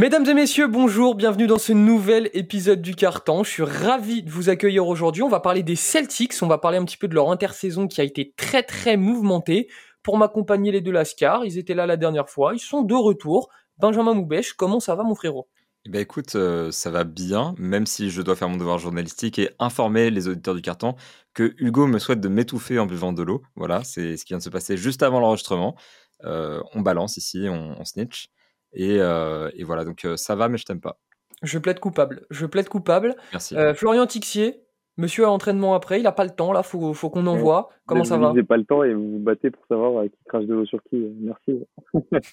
Mesdames et messieurs, bonjour, bienvenue dans ce nouvel épisode du Carton. Je suis ravi de vous accueillir aujourd'hui. On va parler des Celtics, on va parler un petit peu de leur intersaison qui a été très très mouvementée. Pour m'accompagner les deux Lascar, ils étaient là la dernière fois, ils sont de retour. Benjamin Moubèche, comment ça va mon frérot? Eh ben écoute, euh, ça va bien, même si je dois faire mon devoir journalistique et informer les auditeurs du carton que Hugo me souhaite de m'étouffer en buvant de l'eau. Voilà, c'est ce qui vient de se passer juste avant l'enregistrement. Euh, on balance ici, on, snitch. Euh, et, voilà, donc ça va, mais je t'aime pas. Je plaide coupable. Je plaide coupable. Merci. Florian Tixier, monsieur a entraînement après, il a pas le temps là, faut, faut qu'on envoie. Comment ça va Vous n'avez pas le temps et vous vous battez pour savoir qui crache de l'eau sur qui. Merci.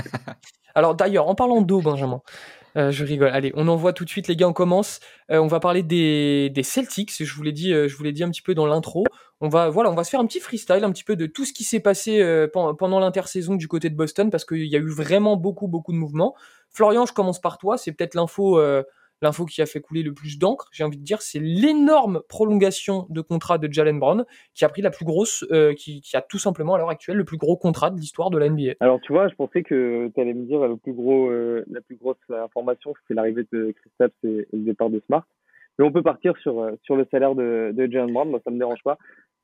Alors d'ailleurs, en parlant d'eau, Benjamin, euh, je rigole. Allez, on envoie tout de suite, les gars. On commence. Euh, on va parler des, des Celtics. Je vous l'ai dit, euh, je vous l'ai dit un petit peu dans l'intro. On va, voilà, on va se faire un petit freestyle, un petit peu de tout ce qui s'est passé pendant l'intersaison du côté de Boston, parce qu'il y a eu vraiment beaucoup, beaucoup de mouvements. Florian, je commence par toi. C'est peut-être l'info l'info qui a fait couler le plus d'encre, j'ai envie de dire, c'est l'énorme prolongation de contrat de Jalen Brown, qui a pris la plus grosse, euh, qui, a tout simplement à l'heure actuelle le plus gros contrat de l'histoire de la NBA. Alors tu vois, je pensais que tu allais me dire le plus gros, euh, la plus grosse information, c'est l'arrivée de Christophe et, le départ de Smart. Mais on peut partir sur, euh, sur le salaire de, de Jalen Brown, moi ça me dérange pas.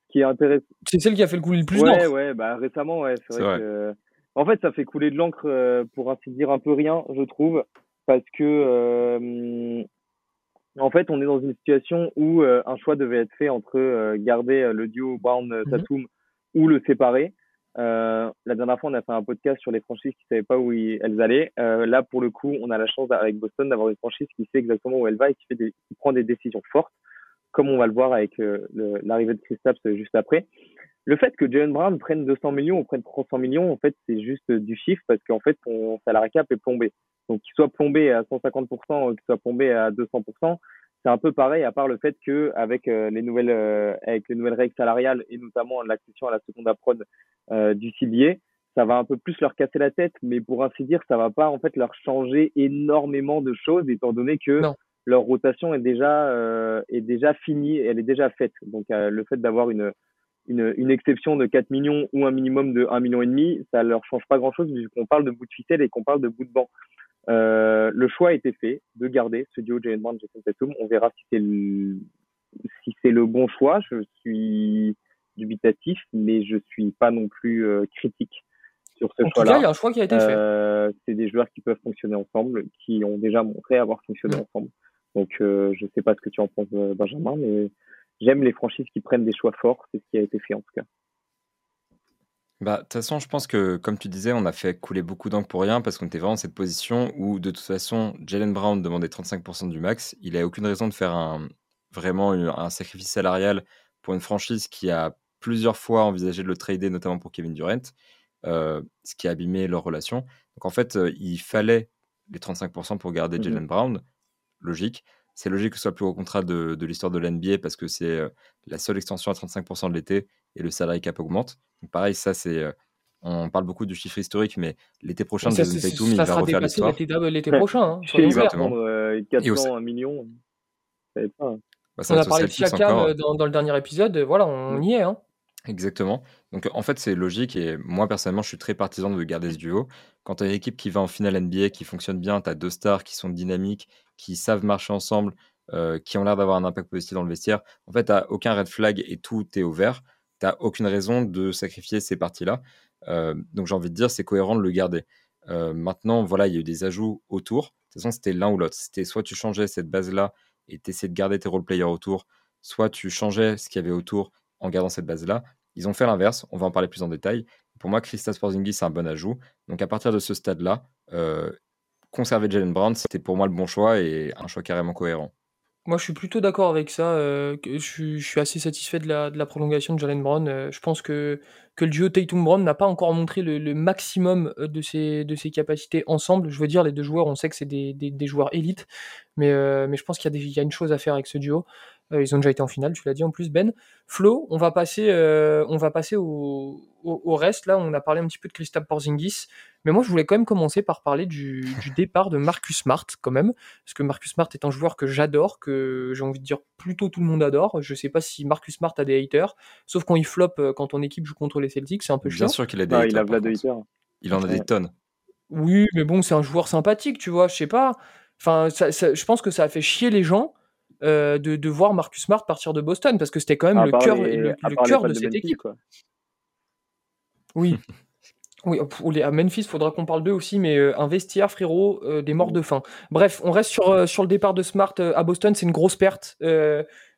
Ce qui est intéressant. C'est celle qui a fait le couler le plus d'encre. Ouais, ouais, bah récemment, ouais, c'est vrai, que. En fait, ça fait couler de l'encre pour ainsi dire un peu rien, je trouve parce que euh, en fait, on est dans une situation où euh, un choix devait être fait entre euh, garder le duo Brown-Tatum mhm. ou le séparer. la dernière fois, on a fait un podcast sur les franchises qui ne savaient pas où elles allaient. là, pour le coup, on a la chance avec Boston d'avoir une franchise qui sait exactement où elle va et qui, fait des, qui prend des décisions fortes, comme on va le voir avec l'arrivée de Kristaps juste après. Le fait que Jalen Brown prenne 200 millions ou prenne 300 millions, en fait, c'est juste du chiffre parce qu'en fait, son salarié cap est plombé. Donc, qu'il soit plombé à 150% ou qu'il soit plombé à 200%, c'est un peu pareil, à part le fait que avec euh, les nouvelles euh, avec les nouvelles règles salariales et notamment l'accession à la seconde approd euh, du CBA, ça va un peu plus leur casser la tête, mais pour ainsi dire, ça va pas en fait leur changer énormément de choses, étant donné que leur rotation est déjà est déjà finie, elle est déjà faite. Donc le fait d'avoir une une, une, exception de 4 millions ou un minimum de 1 million et demi, ça leur change pas grand chose puisqu'on parle de bout de ficelle et qu'on parle de bout de banc. Euh, le choix a été fait de garder ce duo Jalen Brown Jason Tatum. On verra si c'est le, si c'est le bon choix. Je suis dubitatif, mais je suis pas non plus euh, critique sur ce choix-là. il y a un choix qui a été fait. Euh, c'est des joueurs qui peuvent fonctionner ensemble, qui ont déjà montré avoir fonctionné ensemble. Donc, euh, je sais pas ce que tu en penses, Benjamin, mais j'aime les franchises qui prennent des choix forts. C'est ce qui a été fait en tout cas. Bah, de toute façon, je pense que, comme tu disais, on a fait couler beaucoup d'encre pour rien parce qu'on était vraiment dans cette position où, de toute façon, Jalen Brown demandait 35% du max. Il n'a aucune raison de faire un, vraiment un sacrifice salarial pour une franchise qui a plusieurs fois envisagé de le trader, notamment pour Kevin Durant, euh, ce qui a abîmé leur relation. Donc, en fait, euh, il fallait les 35% pour garder mmh Jalen Brown. Logique. C'est logique que ce soit le plus gros contrat de, de l'histoire de l'NBA parce que c'est euh, la seule extension à 35% de l'été et le salary cap augmente. Donc pareil, ça c'est euh, on parle beaucoup du chiffre historique, mais l'été prochain, Jason Tatum, il va refaire l'histoire. L'été prochain, hein, Exactement. Euh, 400, 1 million, pas. Bah, on a parlé de Siakam euh, dans, dans, le dernier épisode, voilà, on y est. Hein. Exactement. Donc en fait, c'est logique et moi personnellement, je suis très partisan de garder ce duo. Quand tu as une équipe qui va en finale NBA, qui fonctionne bien, tu as deux stars qui sont dynamiques, qui savent marcher ensemble, euh, qui ont l'air d'avoir un impact positif dans le vestiaire. En fait, tu aucun red flag et tout est ouvert. Tu aucune raison de sacrifier ces parties-là. Euh, donc j'ai envie de dire, c'est cohérent de le garder. Euh, maintenant, voilà, il y a eu des ajouts autour. De toute façon, c'était l'un ou l'autre. C'était soit tu changeais cette base-là et tu essayais de garder tes role players autour, soit tu changeais ce qu'il y avait autour en gardant cette base-là. Ils ont fait l'inverse, on va en parler plus en détail. Pour moi, Christophe Porzingis, c'est un bon ajout. Donc à partir de ce stade-là, euh, conserver Jalen Brown, c'était pour moi le bon choix et un choix carrément cohérent. Moi, je suis plutôt d'accord avec ça. Euh, je, suis, assez satisfait de la, prolongation de Jalen Brown. Euh, je pense que, que le duo Tatum-Brown n'a pas encore montré le, maximum de ses, de ses capacités ensemble. Je veux dire, les deux joueurs, on sait que c'est des, des, joueurs élites, mais, mais je pense qu'il y, a une chose à faire avec ce duo. Euh, ils ont déjà été en finale, tu l'as dit en plus, Ben. Flo, on va passer, euh, on va passer au, au, reste. Là, on a parlé un petit peu de Christophe Porzingis, mais moi, je voulais quand même commencer par parler du, départ de Marcus Smart, quand même, parce que Marcus Smart est un joueur que j'adore, que j'ai envie de dire plutôt tout le monde adore. Je sais pas si Marcus Smart a des haters, sauf quand il flop, euh, quand ton équipe joue contre les Celtics, c'est un peu chiant. Bien sûr qu'il a des ah, haters. Il a Il en a des tonnes. Oui, mais bon, c'est un joueur sympathique, tu vois? Je sais pas. Enfin, ça je pense que ça a fait chier les gens, de de voir Marcus Smart partir de Boston parce que c'était quand même le cœur le cœur de cette équipe. quoi. Oui. Oui, à Memphis, faudra qu'on parle d'eux aussi, mais euh, un vestiaire, frérot, euh, des morts de faim. Bref, on reste sur, sur le départ de Smart à Boston, c'est une grosse perte.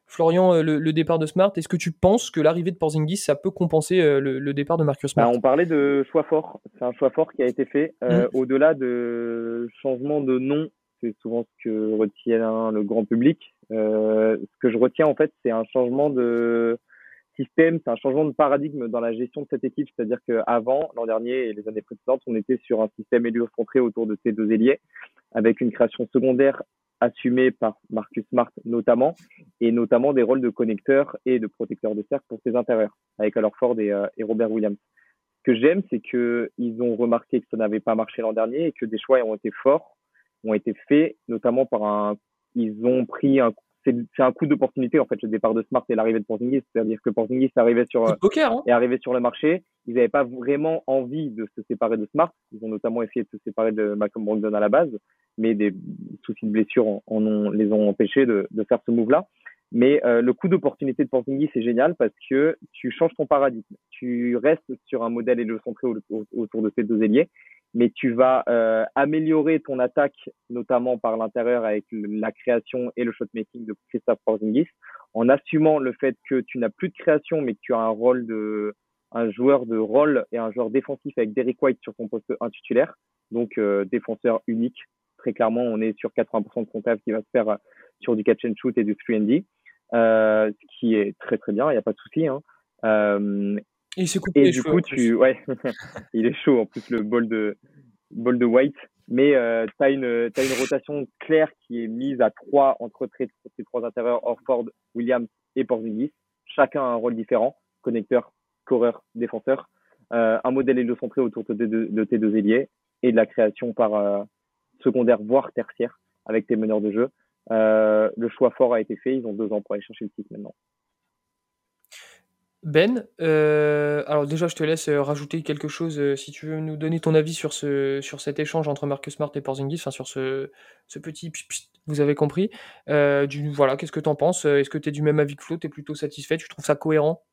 Florian, euh, le, départ de Smart, est-ce que tu penses que l'arrivée de Porzingis, ça peut compenser euh, le, départ de Marcus Smart? Bah, On parlait de choix fort. C'est un choix fort qui a été fait. Euh, mm. Au-delà de changement de nom, c'est souvent ce que retient le grand public. Ce que je retiens, en fait, c'est un changement de système, c'est un changement de paradigme dans la gestion de cette équipe. C'est-à-dire qu'avant, l'an dernier et les années précédentes, on était sur un système héliocentré autour de ces deux ailiers, avec une création secondaire assumé par Marcus Smart notamment, et notamment des rôles de connecteur et de protecteur de cercle pour ses intérieurs, avec alors Ford et, euh, et Robert Williams. Ce que j'aime, c'est qu'ils ont remarqué que ça n'avait pas marché l'an dernier et que des choix ont été forts, ont été faits, notamment par un, ils ont pris un c'est un coup d'opportunité en fait le départ de Smart et l'arrivée de Porzingis, c'est-à-dire que Porzingis arrivait sur hein. est arrivé sur le marché, ils n'avaient pas vraiment envie de se séparer de Smart, ils ont notamment essayé de se séparer de Malcolm Brogdon à la base, mais des soucis de blessure en, ont, les ont empêchés de, de faire ce move-là. Mais euh, le coup d'opportunité de Porzingis c'est génial parce que tu changes ton paradigme, tu restes sur un modèle héliocentré autour de ces deux ailiers mais tu vas euh, améliorer ton attaque, notamment par l'intérieur avec la création et le shotmaking de Christophe Porzingis, en assumant le fait que tu n'as plus de création, mais que tu as un rôle de un joueur de rôle et un joueur défensif avec Derek White sur ton poste intitulaire, donc euh, défenseur unique. Très clairement, on est sur 80% de comptable qui va se faire euh, sur du catch and shoot et du 3 D, euh, ce qui est très très bien, il n'y a pas de souci. Hein. Euh, il et du coup, tu, ouais, il est chaud en plus le bol de bol de White, mais euh, tu as une as une rotation claire qui est mise à trois entre ces trois intérieurs Orford, Williams et Porzingis. Chacun a un rôle différent, connecteur, scoreur, défenseur. Euh, un modèle héliocentré autour de, de, de, tes deux ailiers et de la création par euh, secondaire voire tertiaire avec tes meneurs de jeu. Euh, le choix fort a été fait. Ils ont deux ans pour aller chercher le titre maintenant. Ben, euh, alors déjà, je te laisse euh, rajouter quelque chose euh, si tu veux nous donner ton avis sur, ce, sur cet échange entre Marcus Smart et Porzingis, enfin sur ce, ce petit vous avez compris. du, voilà, qu'est-ce que tu en penses Est-ce que tu es du même avis que Flo? Tu es plutôt satisfait? Tu trouves ça cohérent?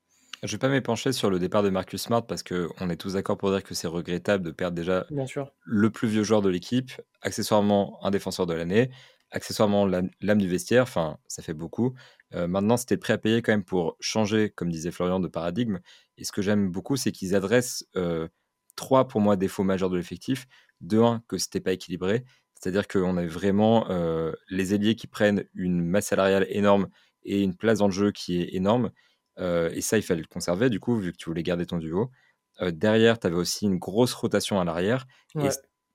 Je vais pas m'épancher sur le départ de Marcus Smart parce qu'on est tous d'accord pour dire que c'est regrettable de perdre déjà Bien sûr. le plus vieux joueur de l'équipe, accessoirement un défenseur de l'année, accessoirement l'âme du vestiaire, enfin ça fait beaucoup. Euh, maintenant, c'était prêt à payer quand même pour changer, comme disait Florian, de paradigme. Et ce que j'aime beaucoup, c'est qu'ils adressent euh, trois, pour moi, défauts majeurs de l'effectif. De un, que c'était pas équilibré. C'est-à-dire qu'on avait vraiment euh, les ailiers qui prennent une masse salariale énorme et une place dans le jeu qui est énorme. et ça, il fallait le conserver, du coup, vu que tu voulais garder ton duo. derrière, tu avais aussi une grosse rotation à l'arrière. Et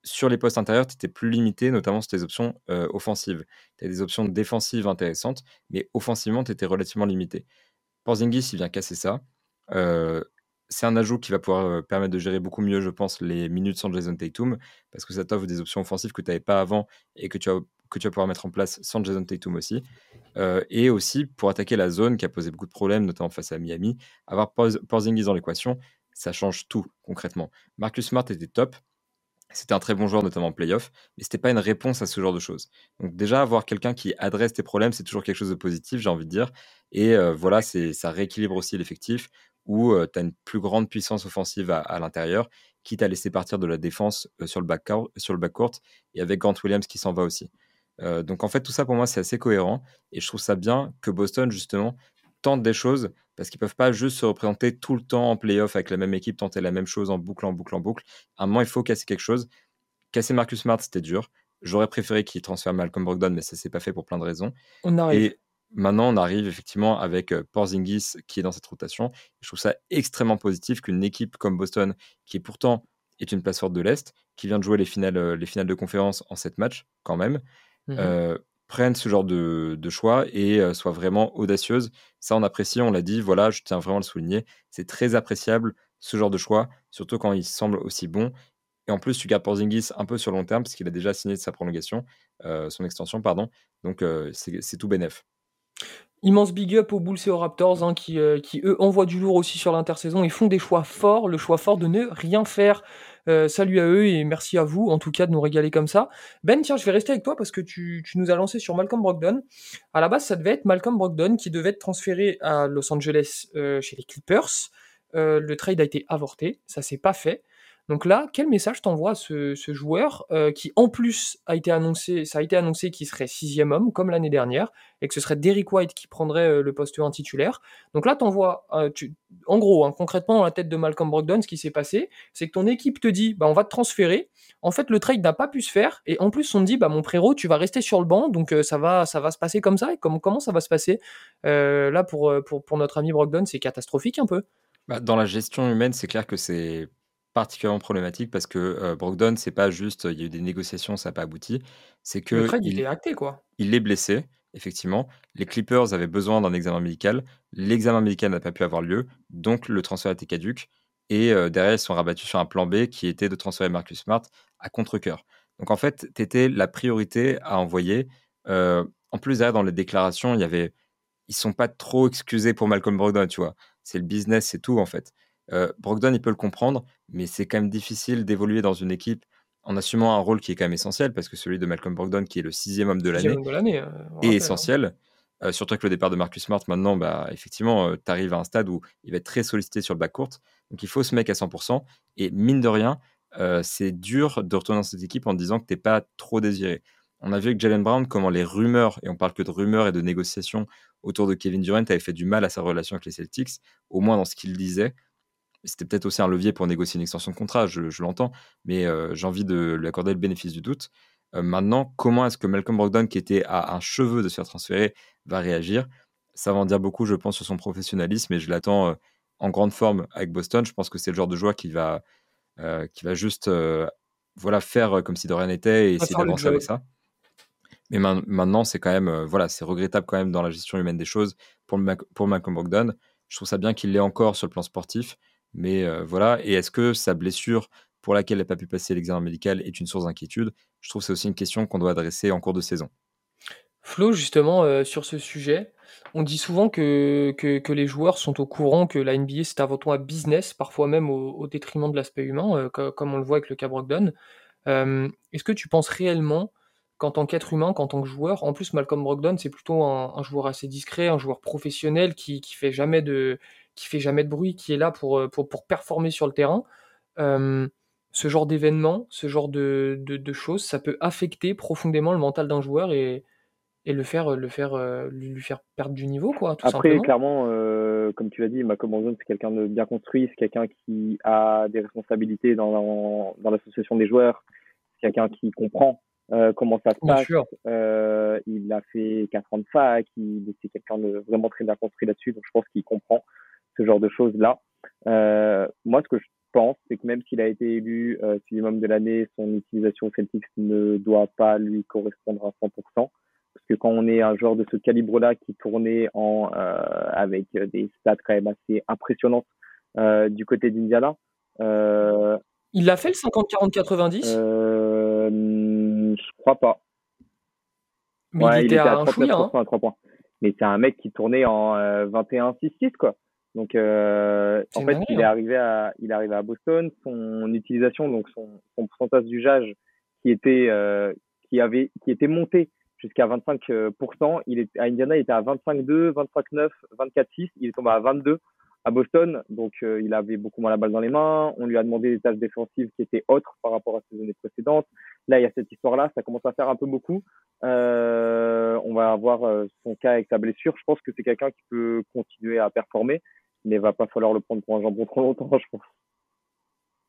sur les postes intérieurs, tu étais plus limité, notamment sur tes options euh, offensives. Tu as des options défensives intéressantes, mais offensivement, tu étais relativement limité. Porzingis, il vient casser ça. Euh, c'est un ajout qui va pouvoir euh, permettre de gérer beaucoup mieux, je pense, les minutes sans Jason Tatum, parce que ça t'offre des options offensives que tu n'avais pas avant et que tu, tu vas pouvoir mettre en place sans Jason Tatum aussi. et aussi pour attaquer la zone qui a posé beaucoup de problèmes, notamment face à Miami. Avoir Porzingis dans l'équation, ça change tout concrètement. Marcus Smart était top, c'était un très bon joueur, notamment en playoff, mais c'était pas une réponse à ce genre de choses. Donc déjà, avoir quelqu'un qui adresse tes problèmes, c'est toujours quelque chose de positif, j'ai envie de dire. Et euh, voilà, ça rééquilibre aussi l'effectif, où euh, tu as une plus grande puissance offensive à, l'intérieur, quitte à laisser partir de la défense euh, sur, le backcourt, sur le backcourt, et avec Grant Williams qui s'en va aussi. donc en fait, tout ça pour moi, c'est assez cohérent, et je trouve ça bien que Boston, justement, tente des choses parce qu'ils peuvent pas juste se représenter tout le temps en playoff avec la même équipe, tenter la même chose en boucle, en boucle, en boucle. À un moment, il faut casser quelque chose. Casser Marcus Smart, c'était dur. J'aurais préféré qu'il transfère Malcolm Brogdon, mais ça s'est pas fait pour plein de raisons. On arrive. Et maintenant, on arrive effectivement avec euh, Porzingis qui est dans cette rotation. Je trouve ça extrêmement positif qu'une équipe comme Boston, qui pourtant est une place forte de l'Est, qui vient de jouer les finales, euh, les finales de conférence en sept matchs, quand même, mmh euh, prennent ce genre de, choix et euh, soient vraiment audacieuses. Ça, on apprécie, on l'a dit, voilà, je tiens vraiment à le souligner. C'est très appréciable ce genre de choix, surtout quand il semble aussi bon. Et en plus, tu gardes Porzingis un peu sur long terme, parce qu'il a déjà signé sa prolongation, euh, son extension, pardon. Donc, euh, c'est tout bénef. Immense big up aux Bulls et aux Raptors hein, qui, qui, eux, envoient du lourd aussi sur l'intersaison. Ils font des choix forts, le choix fort de ne rien faire salut à eux et merci à vous, en tout cas, de nous régaler comme ça. Ben, tiens, je vais rester avec toi parce que tu, nous as lancé sur Malcolm Brogdon. À la base, ça devait être Malcolm Brogdon qui devait être transféré à Los Angeles chez les Clippers. le trade a été avorté, ça s'est pas fait. Donc là, quel message t'envoie ce, ce joueur euh, qui en plus a été annoncé, ça a été annoncé qu'il serait sixième homme comme l'année dernière et que ce serait Derrick White qui prendrait euh, le poste 1 titulaire? Donc là, t'envoies, euh, en gros, hein, concrètement dans la tête de Malcolm Brogdon, ce qui s'est passé, c'est que ton équipe te dit, bah on va te transférer. En fait, le trade n'a pas pu se faire et en plus on te dit, bah mon frérot, tu vas rester sur le banc, donc ça va, ça va se passer comme ça. Et comment, ça va se passer? Là pour notre ami Brogdon, c'est catastrophique un peu. Bah, dans la gestion humaine, c'est clair que c'est particulièrement problématique parce que euh, Brogdon, c'est pas juste il y a eu des négociations, ça n'a pas abouti. C'est que il, est acté quoi. Il est blessé, effectivement. Les Clippers avaient besoin d'un examen médical. L'examen médical n'a pas pu avoir lieu, donc le transfert était caduque. Et euh, derrière, ils sont rabattus sur un plan B qui était de transférer Marcus Smart à contre-coeur. Donc en fait, tu étais la priorité à envoyer. Euh, en plus, derrière, dans les déclarations, il y avait. Ils sont pas trop excusés pour Malcolm Brogdon, tu vois. C'est le business, c'est tout, en fait. Euh, Brogdon, il peut le comprendre, mais c'est quand même difficile d'évoluer dans une équipe en assumant un rôle qui est quand même essentiel, parce que celui de Malcolm Brogdon, qui est le sixième homme de l'année, euh, est hein. essentiel. Euh, surtout avec le départ de Marcus Smart, maintenant, bah, effectivement, tu arrives à un stade où il va être très sollicité sur le bas court. Donc il faut ce mec à 100%. Et mine de rien, c'est dur de retourner dans cette équipe en disant que tu n'es pas trop désiré. On a vu avec Jalen Brown comment les rumeurs, et on parle que de rumeurs et de négociations autour de Kevin Durant, avaient fait du mal à sa relation avec les Celtics, au moins dans ce qu'il disait. C'était peut-être aussi un levier pour négocier une extension de contrat, je, l'entends, mais euh, j'ai envie de lui accorder le bénéfice du doute. Euh, maintenant, comment est-ce que Malcolm Brogdon, qui était à un cheveu de se faire transférer, va réagir? Ça va en dire beaucoup, je pense, sur son professionnalisme, et je l'attends euh, en grande forme avec Boston. Je pense que c'est le genre de joueur qui va, qui va juste voilà, faire comme si de rien n'était et essayer d'avancer avec ça. Mais maintenant, c'est quand même, voilà, c'est regrettable quand même dans la gestion humaine des choses pour, pour Malcolm Brogdon. Je trouve ça bien qu'il l'ait encore sur le plan sportif, mais euh, voilà, et est-ce que sa blessure pour laquelle elle n'a pas pu passer l'examen médical est une source d'inquiétude? Je trouve que c'est aussi une question qu'on doit adresser en cours de saison. Flo, justement, euh, sur ce sujet, on dit souvent que, que, les joueurs sont au courant que la NBA c'est avant tout un business, parfois même au, détriment de l'aspect humain, euh, comme on le voit avec le cas Brogdon. Est-ce que tu penses réellement qu'en tant qu'être humain, qu'en tant que joueur, en plus Malcolm Brogdon c'est plutôt un, joueur assez discret, un joueur professionnel qui, qui fait jamais de qui fait jamais de bruit, qui est là pour, euh, pour, pour performer sur le terrain, euh, ce genre d'événement, ce genre de, de, choses, ça peut affecter profondément le mental d'un joueur et, et le faire, le faire, euh, lui faire perdre du niveau, quoi. Tout Après, clairement, comme tu l'as dit, Brogdon, c'est quelqu'un de bien construit, c'est quelqu'un qui a des responsabilités dans, dans l'association des joueurs, c'est quelqu'un qui comprend comment ça se passe. il a fait 4 ans de fac, il c'est quelqu'un de vraiment très bien construit là-dessus, donc je pense qu'il comprend ce genre de choses-là. Euh, moi, ce que je pense, c'est que même s'il a été élu euh, homme de l'année, son utilisation Celtics ne doit pas lui correspondre à 100%. Parce que quand on est un joueur de ce calibre-là qui tournait en, euh, avec des stats quand même assez impressionnantes euh, du côté d'Indiana. Euh, il l'a fait le 50-40-90 Je crois pas. Mais il, était à, un 39% hein. à 3 points. Mais c'est un mec qui tournait en 21-6-6, quoi. Donc, euh, en fait, il est arrivé à, il est arrivé à Boston. Son utilisation, donc son, son pourcentage d'usage qui était, euh, qui avait, qui était monté jusqu'à 25%. Il est, à Indiana, il était à 25,2, 25,9, 24,6. Il est tombé à 22 à Boston. Donc, euh, il avait beaucoup moins la balle dans les mains. On lui a demandé des tâches défensives qui étaient autres par rapport à ses années précédentes. Là, il y a cette histoire-là. Ça commence à faire un peu beaucoup. Euh, on va avoir euh, son cas avec sa blessure. Je pense que c'est quelqu'un qui peut continuer à performer mais va pas falloir le prendre pour un jambon trop longtemps, je pense.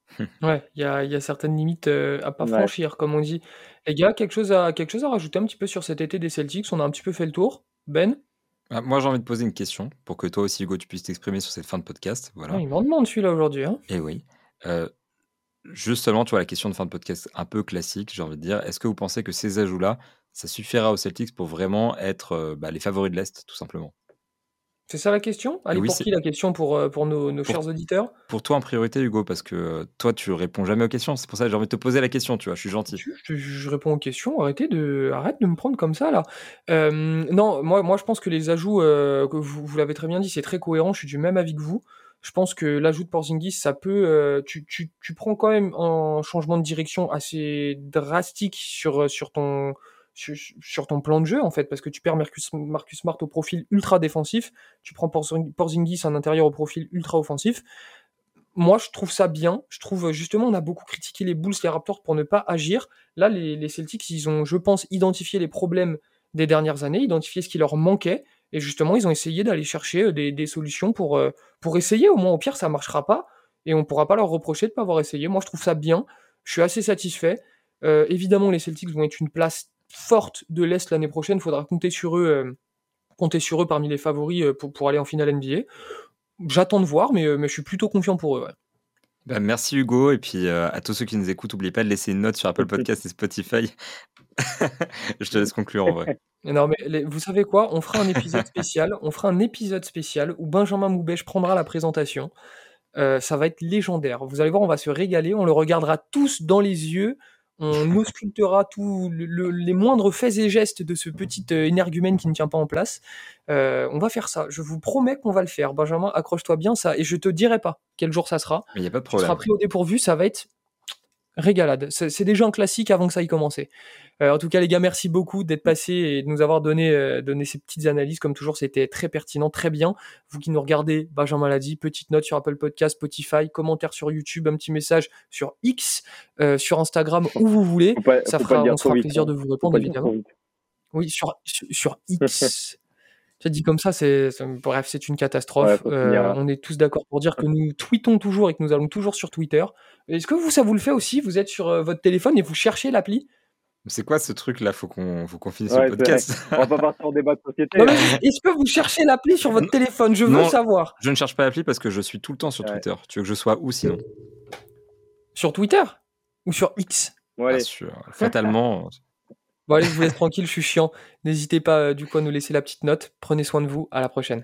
Ouais, il y a, y a, certaines limites euh, à pas franchir, comme on dit. Les gars, quelque chose, à, quelque chose à rajouter un petit peu sur cet été des Celtics? On a un petit peu fait le tour. Ben? Ah, Moi, j'ai envie de poser une question pour que toi aussi, Hugo, tu puisses t'exprimer sur cette fin de podcast. Voilà. Ah, il m'en demande celui-là aujourd'hui. Hein. Et eh oui. Euh, justement, tu vois, la question de fin de podcast un peu classique, j'ai envie de dire. Est-ce que vous pensez que ces ajouts-là, ça suffira aux Celtics pour vraiment être euh, bah, les favoris de l'Est, tout simplement? C'est ça la question? Allez, pour qui la question Pour, euh, pour nos, chers auditeurs? Pour toi en priorité, Hugo, parce que euh, toi, tu réponds jamais aux questions. C'est pour ça que j'ai envie de te poser la question, tu vois, je suis gentil. Je, réponds aux questions, arrêtez de, arrête de me prendre comme ça, là. Euh, non, moi, moi, je pense que les ajouts, que vous, vous l'avez très bien dit, c'est très cohérent, je suis du même avis que vous. Je pense que l'ajout de Porzingis, ça peut, tu, tu, tu prends quand même un changement de direction assez drastique sur sur ton sur, ton plan de jeu, en fait, parce que tu perds Marcus, Marcus Smart au profil ultra défensif, tu prends Porzingis un intérieur au profil ultra offensif. Moi, je trouve ça bien. Je trouve, justement, on a beaucoup critiqué les Bulls, les Raptors pour ne pas agir. Là, les, Celtics, ils ont, je pense, identifié les problèmes des dernières années, identifié ce qui leur manquait, et justement, ils ont essayé d'aller chercher euh, des, solutions pour, euh, pour essayer. Au moins, au pire, ça marchera pas, et on pourra pas leur reprocher de ne pas avoir essayé. Moi, je trouve ça bien. Je suis assez satisfait. Euh, évidemment, les Celtics vont être une place forte de l'Est l'année prochaine. Il faudra compter sur eux, euh, compter sur eux parmi les favoris euh, pour, pour aller en finale NBA. J'attends de voir, mais, euh, mais je suis plutôt confiant pour eux. Bah, merci Hugo, et puis à tous ceux qui nous écoutent, n'oubliez pas de laisser une note sur Apple Podcast et Spotify. je te laisse conclure en vrai. Non, mais vous savez quoi On fera un épisode spécial. On fera un épisode spécial où Benjamin Moubèche prendra la présentation. ça va être légendaire. Vous allez voir, on va se régaler. On le regardera tous dans les yeux on auscultera tous les moindres faits et gestes de ce petit euh, énergumène qui ne tient pas en place. Euh, on va faire ça. Je vous promets qu'on va le faire. Benjamin, accroche-toi bien ça. Et je te dirai pas quel jour ça sera. Il n'y a pas de problème. Tu seras pris au dépourvu. Ça va être régalade. C'est déjà un classique avant que ça ait commencé. Euh, en tout cas, les gars, merci beaucoup d'être passés et de nous avoir donné, euh, donné ces petites analyses. Comme toujours, c'était très pertinent, très bien. Vous qui nous regardez, Benjamin l'a dit, petite note sur Apple Podcast, Spotify, commentaire sur YouTube, un petit message sur X, euh, sur Instagram, où vous voulez. ça fera, on fera plaisir hein. de vous répondre, évidemment. Oui, sur, sur, X. Tu dit comme ça, c'est bref, c'est une catastrophe. on est tous d'accord pour dire que nous tweetons toujours et que nous allons toujours sur Twitter. Est-ce que vous, ça vous le fait aussi? Vous êtes sur votre téléphone et vous cherchez l'appli? C'est quoi ce truc là Faut qu'on finisse le podcast. On va pas partir en débat de société. Hein. Est-ce que vous cherchez l'appli sur votre téléphone? Je veux savoir. Je ne cherche pas l'appli parce que je suis tout le temps sur Twitter. Tu veux que je sois où sinon? Sur Twitter? Ou sur X? Bien sûr. Fatalement. Bon allez, je vous laisse tranquille, je suis chiant. N'hésitez pas euh, du coup à nous laisser la petite note. Prenez soin de vous. À la prochaine.